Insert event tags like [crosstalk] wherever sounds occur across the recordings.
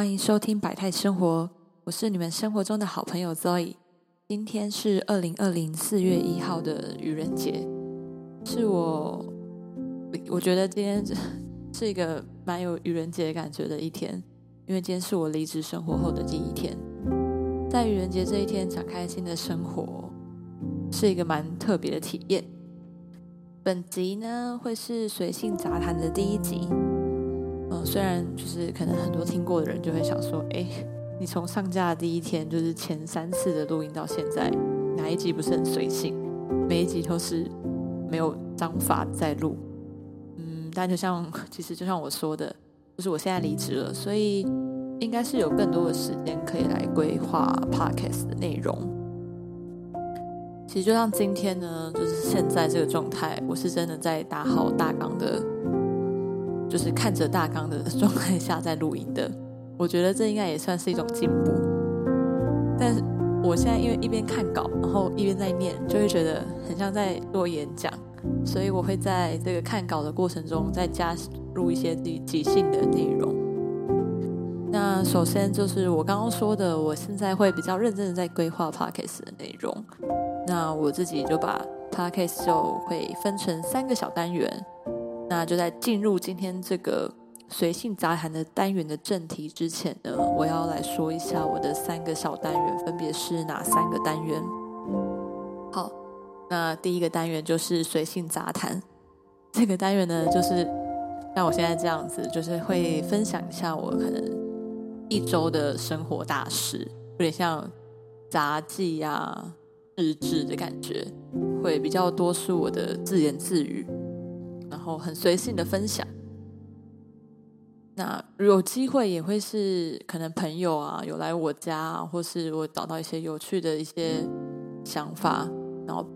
欢迎收听百态生活，我是你们生活中的好朋友 Zoe。今天是二零二零四月一号的愚人节，是我我觉得今天是一个蛮有愚人节感觉的一天，因为今天是我离职生活后的第一天，在愚人节这一天展开新的生活，是一个蛮特别的体验。本集呢会是随性杂谈的第一集。嗯，虽然就是可能很多听过的人就会想说，哎，你从上架第一天就是前三次的录音到现在，哪一集不是很随性？每一集都是没有章法在录。嗯，但就像其实就像我说的，就是我现在离职了，所以应该是有更多的时间可以来规划 podcast 的内容。其实就像今天呢，就是现在这个状态，我是真的在打好大纲的。就是看着大纲的 [laughs] 状态下在录音的，我觉得这应该也算是一种进步。但是我现在因为一边看稿，然后一边在念，就会觉得很像在做演讲，所以我会在这个看稿的过程中再加入一些即即兴的内容。那首先就是我刚刚说的，我现在会比较认真的在规划 podcast 的内容。那我自己就把 podcast 就会分成三个小单元。那就在进入今天这个随性杂谈的单元的正题之前呢，我要来说一下我的三个小单元分别是哪三个单元。好，那第一个单元就是随性杂谈，这个单元呢就是像我现在这样子，就是会分享一下我可能一周的生活大事，有点像杂记呀、日志的感觉，会比较多是我的自言自语。然后很随性的分享，那有机会也会是可能朋友啊有来我家，或是我找到一些有趣的一些想法，然后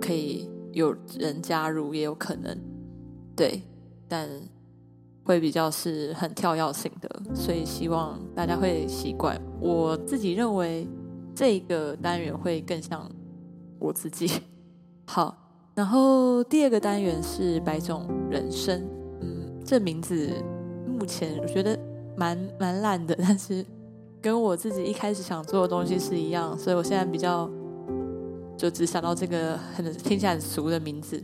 可以有人加入也有可能，对，但会比较是很跳跃性的，所以希望大家会习惯。我自己认为这个单元会更像我自己，好。然后第二个单元是百种人生，嗯，这名字目前我觉得蛮蛮烂的，但是跟我自己一开始想做的东西是一样，所以我现在比较就只想到这个很听起来很俗的名字。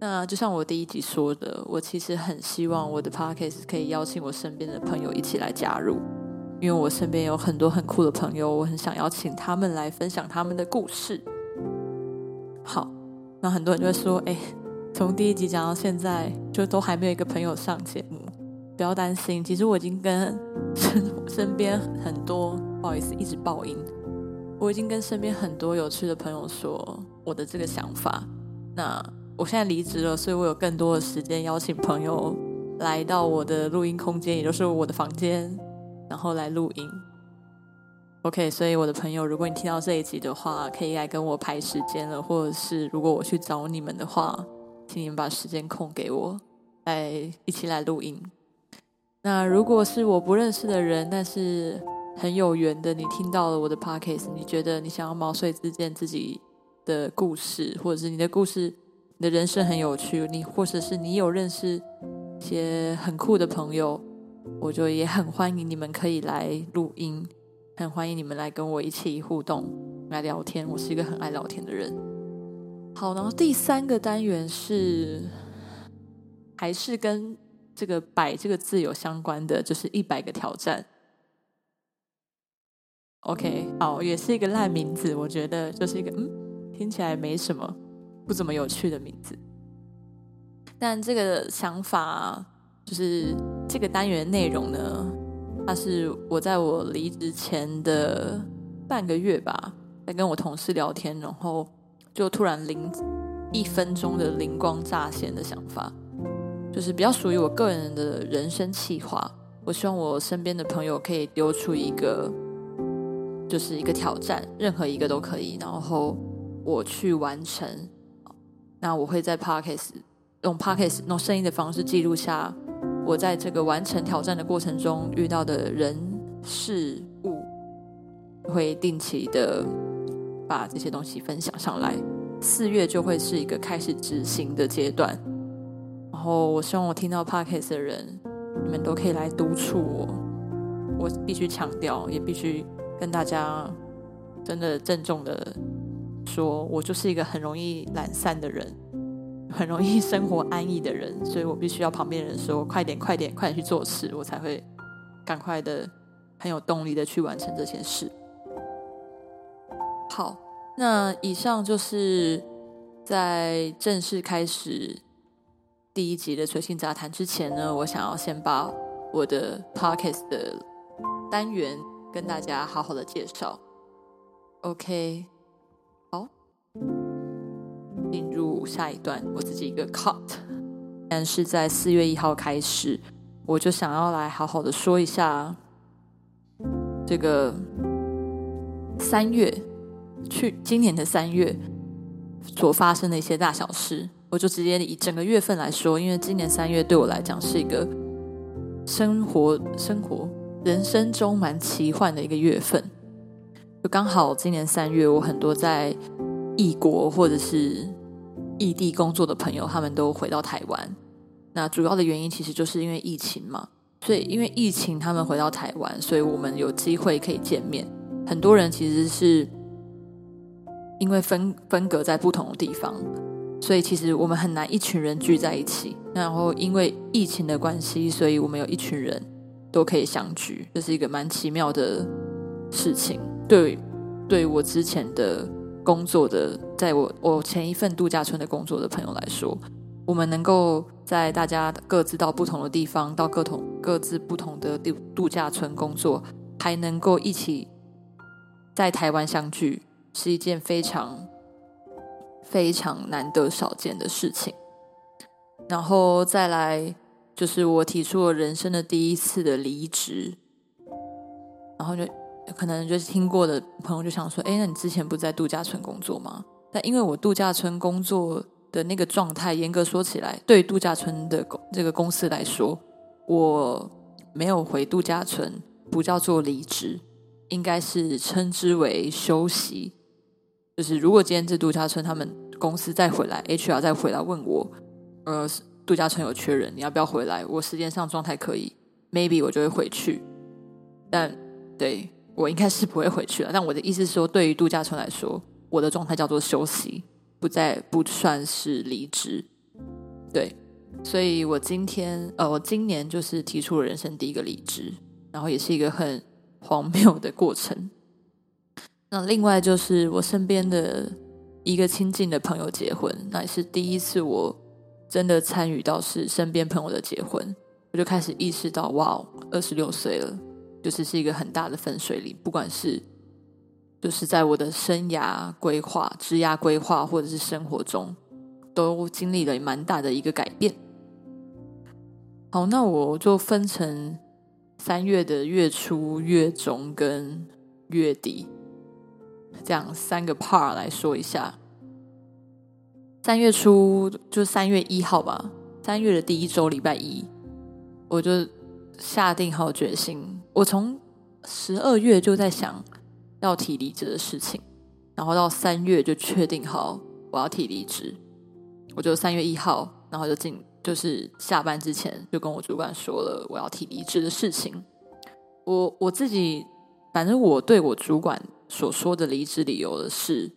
那就像我第一集说的，我其实很希望我的 p o c a s t 可以邀请我身边的朋友一起来加入，因为我身边有很多很酷的朋友，我很想邀请他们来分享他们的故事。好。那很多人就会说：“哎，从第一集讲到现在，就都还没有一个朋友上节目。不要担心，其实我已经跟身 [laughs] 身边很多，不好意思，一直爆音。我已经跟身边很多有趣的朋友说我的这个想法。那我现在离职了，所以我有更多的时间邀请朋友来到我的录音空间，也就是我的房间，然后来录音。” OK，所以我的朋友，如果你听到这一集的话，可以来跟我排时间了，或者是如果我去找你们的话，请你们把时间空给我，来一起来录音。那如果是我不认识的人，但是很有缘的，你听到了我的 Podcast，你觉得你想要毛遂自荐自己的故事，或者是你的故事，你的人生很有趣，你或者是你有认识一些很酷的朋友，我就也很欢迎你们可以来录音。很欢迎你们来跟我一起互动，来聊天。我是一个很爱聊天的人。好，然后第三个单元是，还是跟这个“百”这个字有相关的，就是一百个挑战。OK，好，也是一个烂名字，我觉得就是一个嗯，听起来没什么，不怎么有趣的名字。但这个想法，就是这个单元内容呢。那是我在我离职前的半个月吧，在跟我同事聊天，然后就突然灵一分钟的灵光乍现的想法，就是比较属于我个人的人生计划。我希望我身边的朋友可以丢出一个，就是一个挑战，任何一个都可以，然后我去完成。那我会在 Podcast 用 Podcast 用声音的方式记录下。我在这个完成挑战的过程中遇到的人事物，会定期的把这些东西分享上来。四月就会是一个开始执行的阶段。然后我希望我听到 podcast 的人，你们都可以来督促我，我必须强调，也必须跟大家真的郑重的说，我就是一个很容易懒散的人，很容易生活安逸的人，所以我必须要旁边人说快点、快点、快点去做事，我才会赶快的很有动力的去完成这件事。好，那以上就是在正式开始第一集的随性杂谈之前呢，我想要先把我的 podcast 的单元跟大家好好的介绍。OK，好，进入下一段，我自己一个 cut。但是在四月一号开始，我就想要来好好的说一下这个三月。去今年的三月所发生的一些大小事，我就直接以整个月份来说，因为今年三月对我来讲是一个生活、生活、人生中蛮奇幻的一个月份。就刚好今年三月，我很多在异国或者是异地工作的朋友，他们都回到台湾。那主要的原因其实就是因为疫情嘛，所以因为疫情他们回到台湾，所以我们有机会可以见面。很多人其实是。因为分分隔在不同的地方，所以其实我们很难一群人聚在一起。然后因为疫情的关系，所以我们有一群人都可以相聚，这是一个蛮奇妙的事情。对，对我之前的工作的，在我我前一份度假村的工作的朋友来说，我们能够在大家各自到不同的地方，到各同各自不同的度度假村工作，还能够一起在台湾相聚。是一件非常非常难得少见的事情，然后再来就是我提出了人生的第一次的离职，然后就可能就是听过的朋友就想说：“哎，那你之前不在度假村工作吗？”但因为我度假村工作的那个状态，严格说起来，对度假村的公这个公司来说，我没有回度假村，不叫做离职，应该是称之为休息。就是如果今天这度假村他们公司再回来，HR 再回来问我，呃，度假村有缺人，你要不要回来？我时间上状态可以，maybe 我就会回去。但对我应该是不会回去了。但我的意思是说，对于度假村来说，我的状态叫做休息，不再不算是离职。对，所以我今天呃，我今年就是提出了人生第一个离职，然后也是一个很荒谬的过程。那另外就是我身边的一个亲近的朋友结婚，那也是第一次我真的参与到是身边朋友的结婚，我就开始意识到，哇，二十六岁了，就是是一个很大的分水岭，不管是就是在我的生涯规划、职涯规划，或者是生活中，都经历了蛮大的一个改变。好，那我就分成三月的月初、月中跟月底。这样三个 part 来说一下，三月初就三月一号吧，三月的第一周礼拜一，我就下定好决心。我从十二月就在想要提离职的事情，然后到三月就确定好我要提离职。我就三月一号，然后就进，就是下班之前就跟我主管说了我要提离职的事情。我我自己，反正我对我主管。所说的离职理由的是，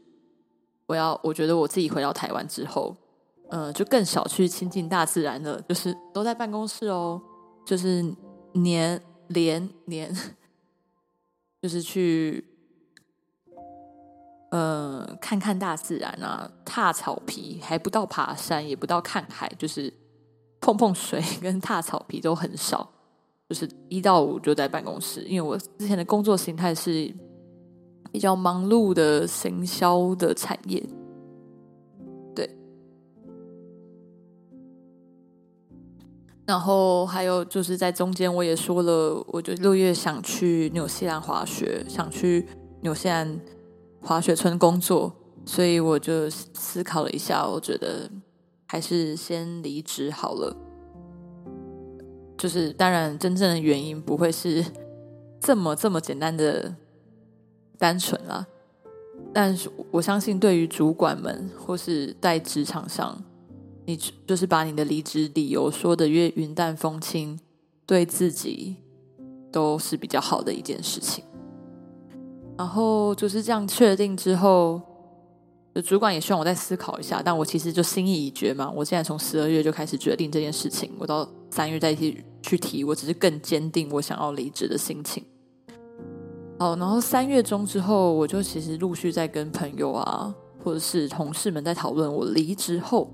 我要我觉得我自己回到台湾之后，呃，就更少去亲近大自然了，就是都在办公室哦，就是年连年，就是去，呃，看看大自然啊，踏草皮，还不到爬山，也不到看海，就是碰碰水 [laughs] 跟踏草皮都很少，就是一到五就在办公室，因为我之前的工作形态是。比较忙碌的行销的产业，然后还有就是在中间，我也说了，我就六月想去纽西兰滑雪，想去纽西兰滑雪村工作，所以我就思考了一下，我觉得还是先离职好了。就是当然，真正的原因不会是这么这么简单的。单纯啦，但是我相信，对于主管们或是在职场上，你就是把你的离职理由说的越云淡风轻，对自己都是比较好的一件事情。然后就是这样确定之后，主管也希望我再思考一下，但我其实就心意已决嘛。我现在从十二月就开始决定这件事情，我到三月再去去提，我只是更坚定我想要离职的心情。好，然后三月中之后，我就其实陆续在跟朋友啊，或者是同事们在讨论，我离职后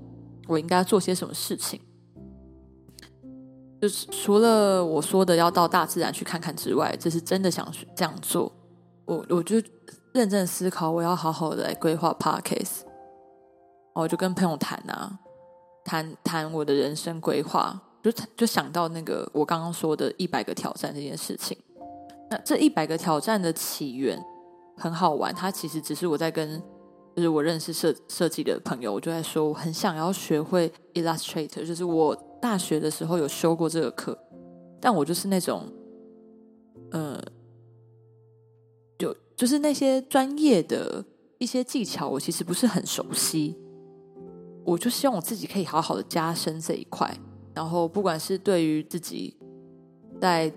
我应该做些什么事情。就是除了我说的要到大自然去看看之外，这是真的想这样做。我我就认真思考，我要好好的来规划 podcast。我就跟朋友谈啊，谈谈我的人生规划，就就想到那个我刚刚说的一百个挑战这件事情。那这一百个挑战的起源很好玩，它其实只是我在跟就是我认识设设计的朋友，我就在说我很想要学会 Illustrator，就是我大学的时候有修过这个课，但我就是那种，呃。就就是那些专业的一些技巧，我其实不是很熟悉。我就希望我自己可以好好的加深这一块，然后不管是对于自己在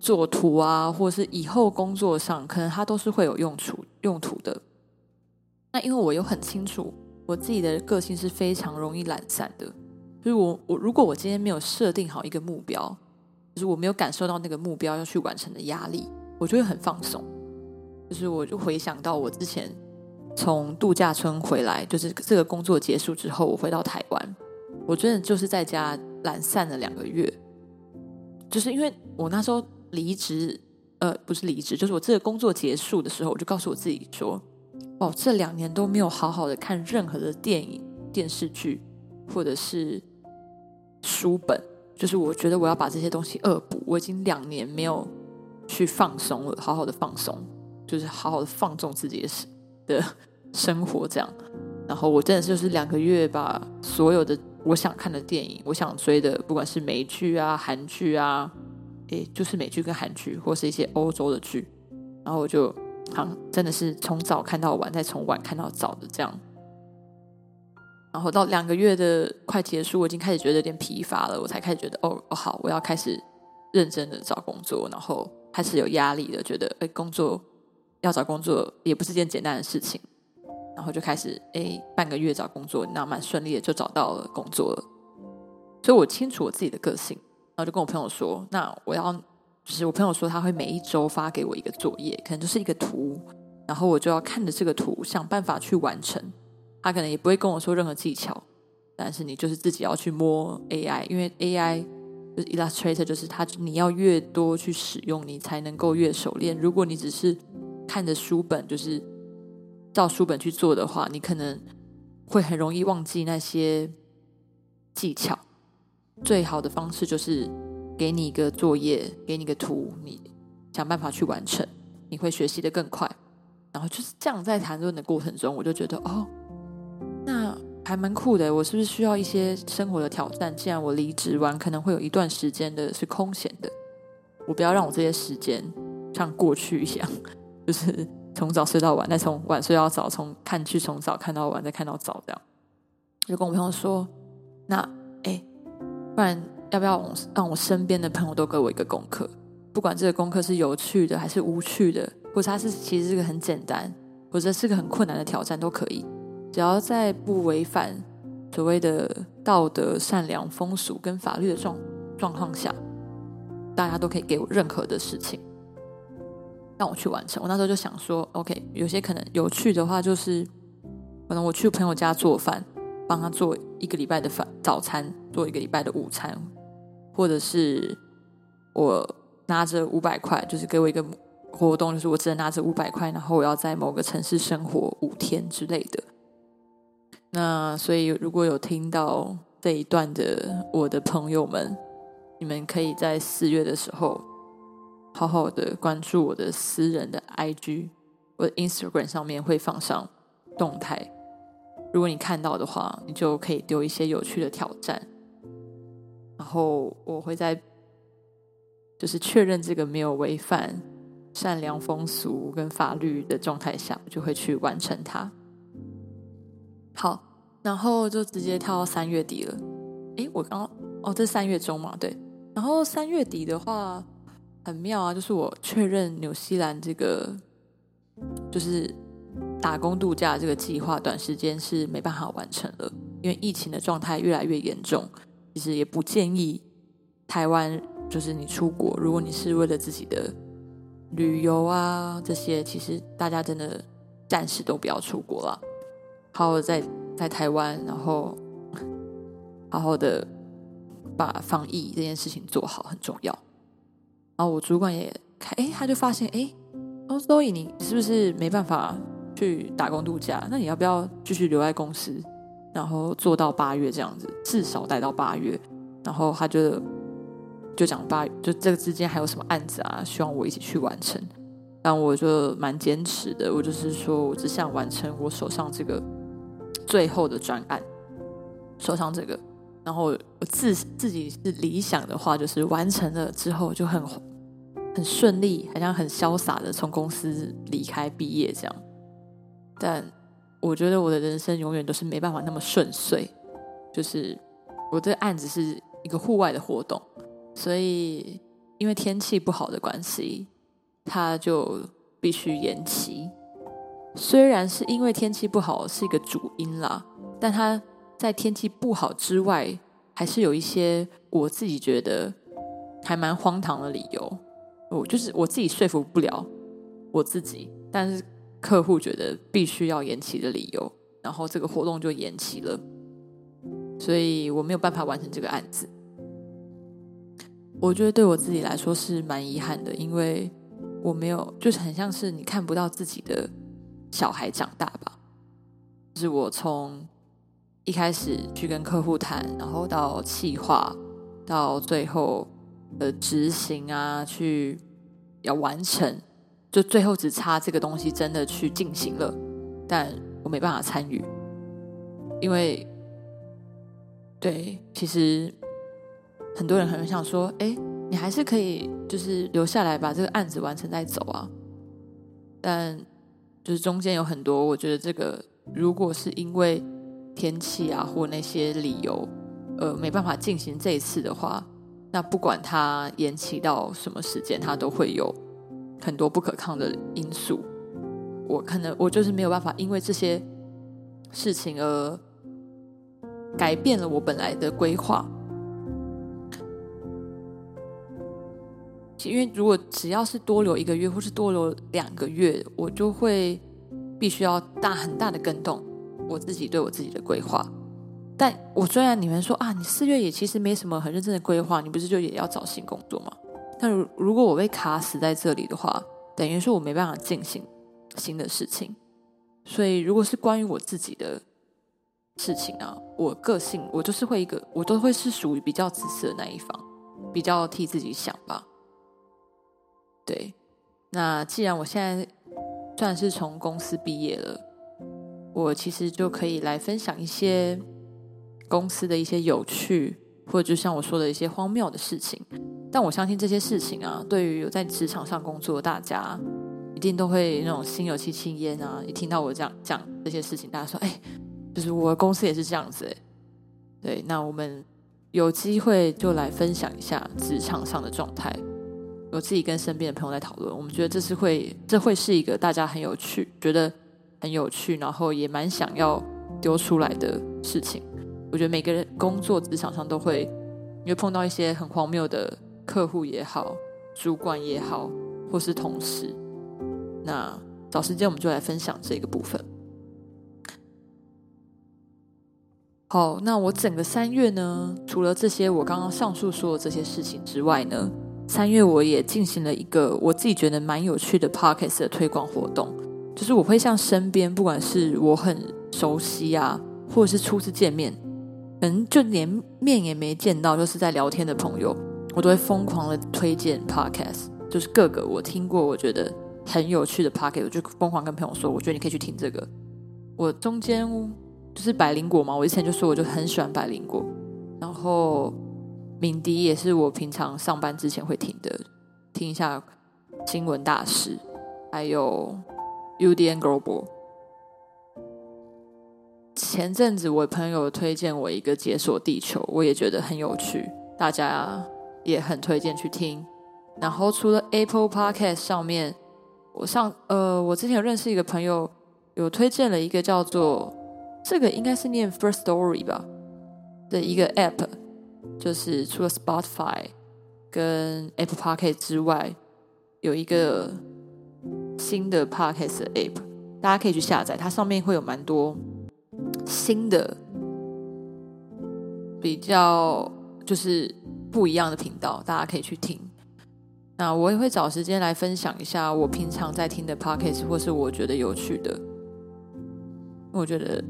做图啊，或者是以后工作上，可能它都是会有用处用途的。那因为我又很清楚我自己的个性是非常容易懒散的，就是我我如果我今天没有设定好一个目标，就是我没有感受到那个目标要去完成的压力，我就会很放松。就是我就回想到我之前从度假村回来，就是这个工作结束之后，我回到台湾，我真的就是在家懒散了两个月。就是因为我那时候离职，呃，不是离职，就是我这个工作结束的时候，我就告诉我自己说：“哦，这两年都没有好好的看任何的电影、电视剧或者是书本，就是我觉得我要把这些东西恶补。我已经两年没有去放松了，好好的放松。”就是好好的放纵自己的的生活，这样。然后我真的就是两个月把所有的我想看的电影、我想追的，不管是美剧啊、韩剧啊，诶，就是美剧跟韩剧，或是一些欧洲的剧，然后我就好真的是从早看到晚，再从晚看到早的这样。然后到两个月的快结束，我已经开始觉得有点疲乏了，我才开始觉得哦哦好，我要开始认真的找工作，然后开始有压力了，觉得哎工作。要找工作也不是件简单的事情，然后就开始诶，半个月找工作，那蛮顺利的就找到了工作了。所以我清楚我自己的个性，然后就跟我朋友说，那我要就是我朋友说他会每一周发给我一个作业，可能就是一个图，然后我就要看着这个图想办法去完成。他可能也不会跟我说任何技巧，但是你就是自己要去摸 AI，因为 AI 就是 Illustrator，就是它你要越多去使用，你才能够越熟练。如果你只是看着书本，就是照书本去做的话，你可能会很容易忘记那些技巧。最好的方式就是给你一个作业，给你个图，你想办法去完成，你会学习的更快。然后就是这样，在谈论的过程中，我就觉得哦，那还蛮酷的。我是不是需要一些生活的挑战？既然我离职完，可能会有一段时间的是空闲的，我不要让我这些时间像过去一样。[laughs] 就是从早睡到晚，再从晚睡到早，从看去从早看到晚，再看到早，这样。就跟我朋友说：“那哎，不然要不要让我身边的朋友都给我一个功课？不管这个功课是有趣的还是无趣的，或者它是其实是个很简单，或者是个很困难的挑战都可以，只要在不违反所谓的道德、善良、风俗跟法律的状状况下，大家都可以给我任何的事情。”让我去完成。我那时候就想说，OK，有些可能有趣的话，就是可能我去朋友家做饭，帮他做一个礼拜的饭早餐，做一个礼拜的午餐，或者是我拿着五百块，就是给我一个活动，就是我只能拿着五百块，然后我要在某个城市生活五天之类的。那所以如果有听到这一段的我的朋友们，你们可以在四月的时候。好好的关注我的私人的 IG，我的 Instagram 上面会放上动态。如果你看到的话，你就可以丢一些有趣的挑战。然后我会在就是确认这个没有违反善良风俗跟法律的状态下，我就会去完成它。好，然后就直接跳到三月底了。诶，我刚哦，这三月中嘛，对。然后三月底的话。很妙啊，就是我确认纽西兰这个就是打工度假这个计划，短时间是没办法完成了，因为疫情的状态越来越严重。其实也不建议台湾，就是你出国，如果你是为了自己的旅游啊这些，其实大家真的暂时都不要出国了，好好在在台湾，然后 [laughs] 好好的把防疫这件事情做好很重要。然后我主管也看，哎，他就发现，哎，哦，所以你是不是没办法去打工度假？那你要不要继续留在公司？然后做到八月这样子，至少待到八月。然后他就就讲八，就这个之间还有什么案子啊，希望我一起去完成。但我就蛮坚持的，我就是说我只想完成我手上这个最后的专案，手上这个。然后我自自己是理想的话，就是完成了之后就很很顺利，好像很潇洒的从公司离开毕业这样。但我觉得我的人生永远都是没办法那么顺遂，就是我这案子是一个户外的活动，所以因为天气不好的关系，它就必须延期。虽然是因为天气不好是一个主因啦，但它在天气不好之外，还是有一些我自己觉得还蛮荒唐的理由。我就是我自己说服不了我自己，但是。客户觉得必须要延期的理由，然后这个活动就延期了，所以我没有办法完成这个案子。我觉得对我自己来说是蛮遗憾的，因为我没有，就是很像是你看不到自己的小孩长大吧。就是我从一开始去跟客户谈，然后到企划，到最后的执行啊，去要完成。就最后只差这个东西真的去进行了，但我没办法参与，因为对，其实很多人很想说，哎，你还是可以就是留下来把这个案子完成再走啊。但就是中间有很多，我觉得这个如果是因为天气啊或那些理由，呃，没办法进行这一次的话，那不管它延期到什么时间，它都会有。很多不可抗的因素，我可能我就是没有办法，因为这些事情而改变了我本来的规划。因为如果只要是多留一个月，或是多留两个月，我就会必须要大很大的更动我自己对我自己的规划。但我虽然你们说啊，你四月也其实没什么很认真的规划，你不是就也要找新工作吗？但如如果我被卡死在这里的话，等于说我没办法进行新的事情。所以，如果是关于我自己的事情啊，我个性我就是会一个，我都会是属于比较自私的那一方，比较替自己想吧。对，那既然我现在算是从公司毕业了，我其实就可以来分享一些公司的一些有趣，或者就像我说的一些荒谬的事情。但我相信这些事情啊，对于有在职场上工作的大家，一定都会那种心有戚戚焉啊！一听到我讲讲这些事情，大家说：“哎，就是我的公司也是这样子。”哎，对，那我们有机会就来分享一下职场上的状态。我自己跟身边的朋友在讨论，我们觉得这是会，这会是一个大家很有趣，觉得很有趣，然后也蛮想要丢出来的事情。我觉得每个人工作职场上都会，你会碰到一些很荒谬的。客户也好，主管也好，或是同事，那找时间我们就来分享这个部分。好，那我整个三月呢，除了这些我刚刚上述说的这些事情之外呢，三月我也进行了一个我自己觉得蛮有趣的 Podcast 的推广活动，就是我会向身边不管是我很熟悉啊，或者是初次见面，可能，就连面也没见到，就是在聊天的朋友。我都会疯狂的推荐 podcast，就是各个我听过我觉得很有趣的 podcast，我就疯狂跟朋友说，我觉得你可以去听这个。我中间就是百灵果嘛，我之前就说我就很喜欢百灵果，然后敏迪也是我平常上班之前会听的，听一下新闻大师，还有 UDN Global。前阵子我朋友推荐我一个解锁地球，我也觉得很有趣，大家。也很推荐去听，然后除了 Apple Podcast 上面，我上呃，我之前有认识一个朋友，有推荐了一个叫做这个应该是念 First Story 吧的一个 App，就是除了 Spotify 跟 Apple Podcast 之外，有一个新的 Podcast 的 App，大家可以去下载，它上面会有蛮多新的。比较就是不一样的频道，大家可以去听。那我也会找时间来分享一下我平常在听的 podcast，或是我觉得有趣的。我觉得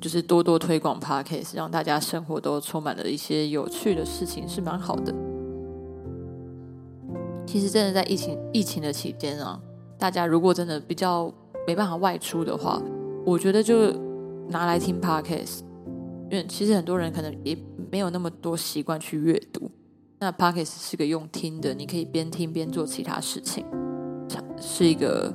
就是多多推广 podcast，让大家生活都充满了一些有趣的事情，是蛮好的。其实真的在疫情疫情的期间啊，大家如果真的比较没办法外出的话，我觉得就拿来听 podcast。因为其实很多人可能也没有那么多习惯去阅读，那 p o c k e t 是个用听的，你可以边听边做其他事情，是一个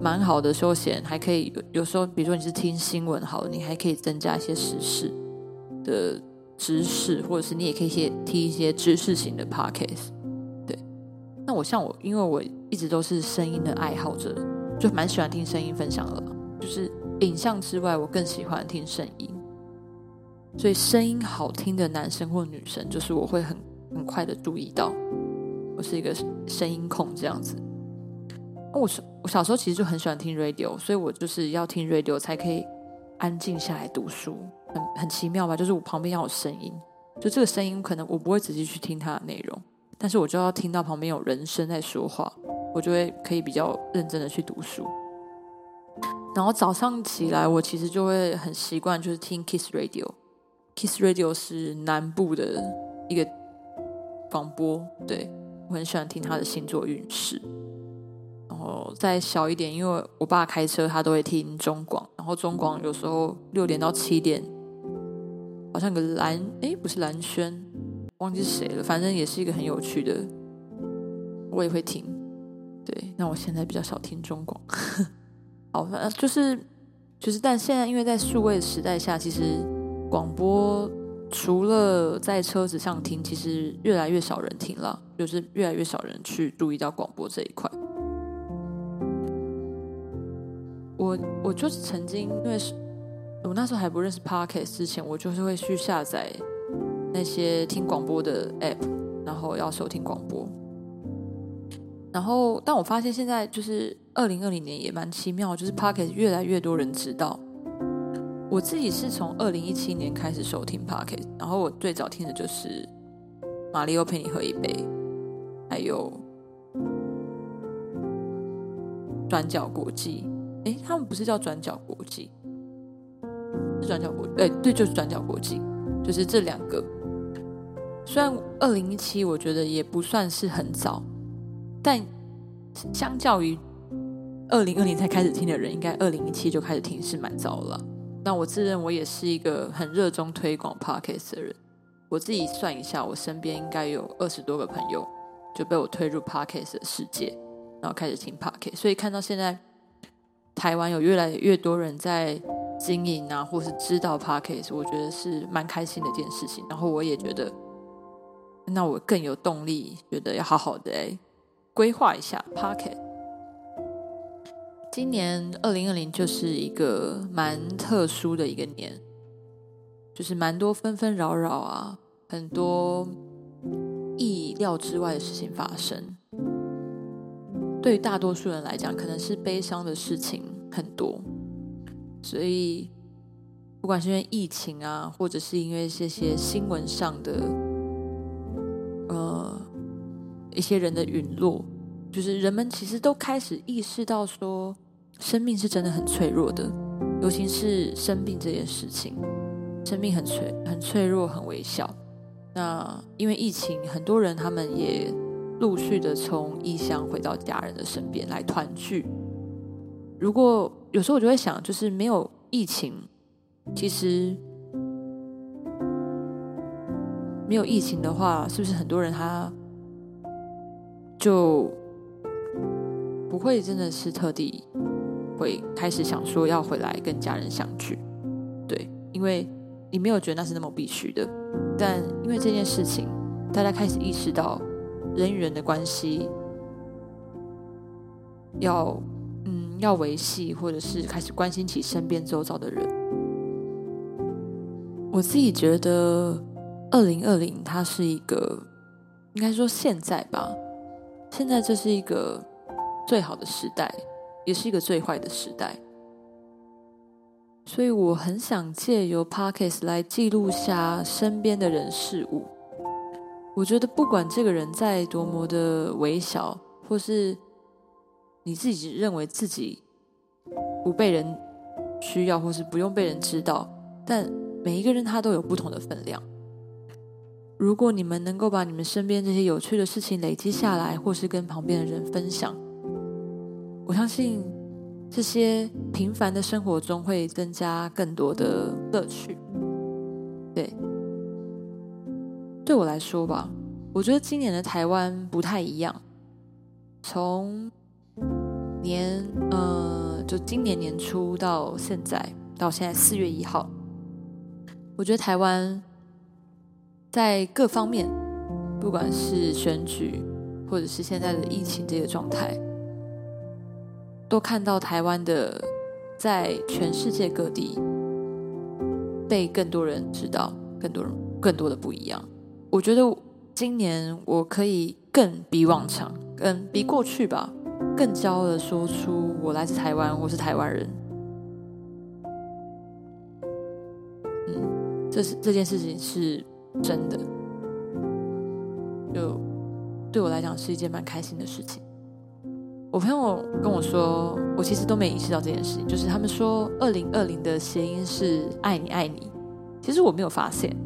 蛮好的休闲，还可以有时候，比如说你是听新闻，好，你还可以增加一些时事的知识，或者是你也可以些听一些知识型的 p o c k e t 对，那我像我，因为我一直都是声音的爱好者，就蛮喜欢听声音分享的，就是影像之外，我更喜欢听声音。所以声音好听的男生或女生，就是我会很很快的注意到，我是一个声音控这样子。我小我小时候其实就很喜欢听 radio，所以我就是要听 radio 才可以安静下来读书，很很奇妙吧？就是我旁边要有声音，就这个声音可能我不会仔细去听它的内容，但是我就要听到旁边有人声在说话，我就会可以比较认真的去读书。然后早上起来，我其实就会很习惯就是听 Kiss Radio。Kiss Radio 是南部的一个广播，对我很喜欢听他的星座运势。然后再小一点，因为我爸开车，他都会听中广。然后中广有时候六点到七点，好像个蓝，哎，不是蓝轩，忘记谁了，反正也是一个很有趣的，我也会听。对，那我现在比较少听中广。[laughs] 好，反正就是就是，但现在因为在数位时代下，其实。广播除了在车子上听，其实越来越少人听了，就是越来越少人去注意到广播这一块。我我就是曾经，因为是我那时候还不认识 Podcast 之前，我就是会去下载那些听广播的 App，然后要收听广播。然后，但我发现现在就是二零二零年也蛮奇妙，就是 Podcast 越来越多人知道。我自己是从二零一七年开始收听 Podcast，然后我最早听的就是《马里奥陪你喝一杯》，还有转角国际。哎，他们不是叫转角国际，是转角国，哎，对，就是转角国际，就是这两个。虽然二零一七我觉得也不算是很早，但相较于二零二零才开始听的人，应该二零一七就开始听是蛮早了。那我自认我也是一个很热衷推广 podcast 的人。我自己算一下，我身边应该有二十多个朋友就被我推入 podcast 的世界，然后开始听 podcast。所以看到现在台湾有越来越多人在经营啊，或是知道 podcast，我觉得是蛮开心的一件事情。然后我也觉得，那我更有动力，觉得要好好的哎规划一下 podcast。今年二零二零就是一个蛮特殊的一个年，就是蛮多纷纷扰扰啊，很多意料之外的事情发生。对于大多数人来讲，可能是悲伤的事情很多，所以不管是因为疫情啊，或者是因为这些新闻上的呃一些人的陨落。就是人们其实都开始意识到，说生命是真的很脆弱的，尤其是生病这件事情，生命很脆、很脆弱、很微小。那因为疫情，很多人他们也陆续的从异乡回到家人的身边来团聚。如果有时候我就会想，就是没有疫情，其实没有疫情的话，是不是很多人他就？不会真的是特地会开始想说要回来跟家人相聚，对，因为你没有觉得那是那么必须的，但因为这件事情，大家开始意识到人与人的关系要嗯要维系，或者是开始关心起身边周遭的人。我自己觉得，二零二零它是一个，应该说现在吧，现在这是一个最好的时代，也是一个最坏的时代。所以我很想借由 Pockets 来记录下身边的人事物。我觉得不管这个人在多么的微小，或是你自己认为自己不被人需要，或是不用被人知道，但每一个人他都有不同的分量。如果你们能够把你们身边这些有趣的事情累积下来，或是跟旁边的人分享，我相信。这些平凡的生活中会增加更多的乐趣。对，对我来说吧，我觉得今年的台湾不太一样。从年呃，就今年年初到现在，到现在四月一号，我觉得台湾在各方面，不管是选举，或者是现在的疫情这个状态。都看到台湾的在全世界各地被更多人知道，更多人更多的不一样。我觉得今年我可以更比往常，更比过去吧，更骄傲的说出我来自台湾，我是台湾人。嗯，这是这件事情是真的，就对我来讲是一件蛮开心的事情。我朋友跟我说，我其实都没意识到这件事情。就是他们说“二零二零”的谐音是“爱你爱你”，其实我没有发现，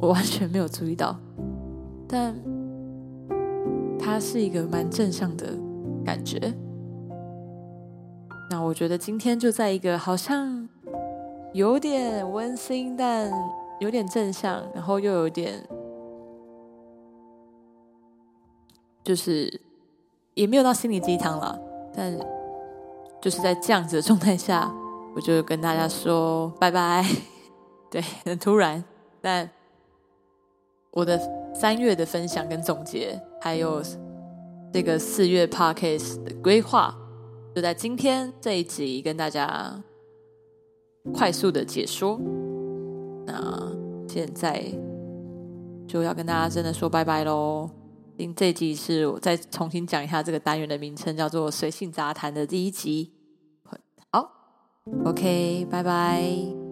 我完全没有注意到。但它是一个蛮正向的感觉。那我觉得今天就在一个好像有点温馨，但有点正向，然后又有点就是。也没有到心灵鸡汤了，但就是在这样子的状态下，我就跟大家说拜拜。[laughs] 对，很突然，但我的三月的分享跟总结，还有这个四月 podcast 的规划，就在今天这一集跟大家快速的解说。那现在就要跟大家真的说拜拜喽。您这集是我再重新讲一下这个单元的名称，叫做“随性杂谈”的第一集。好，OK，拜拜。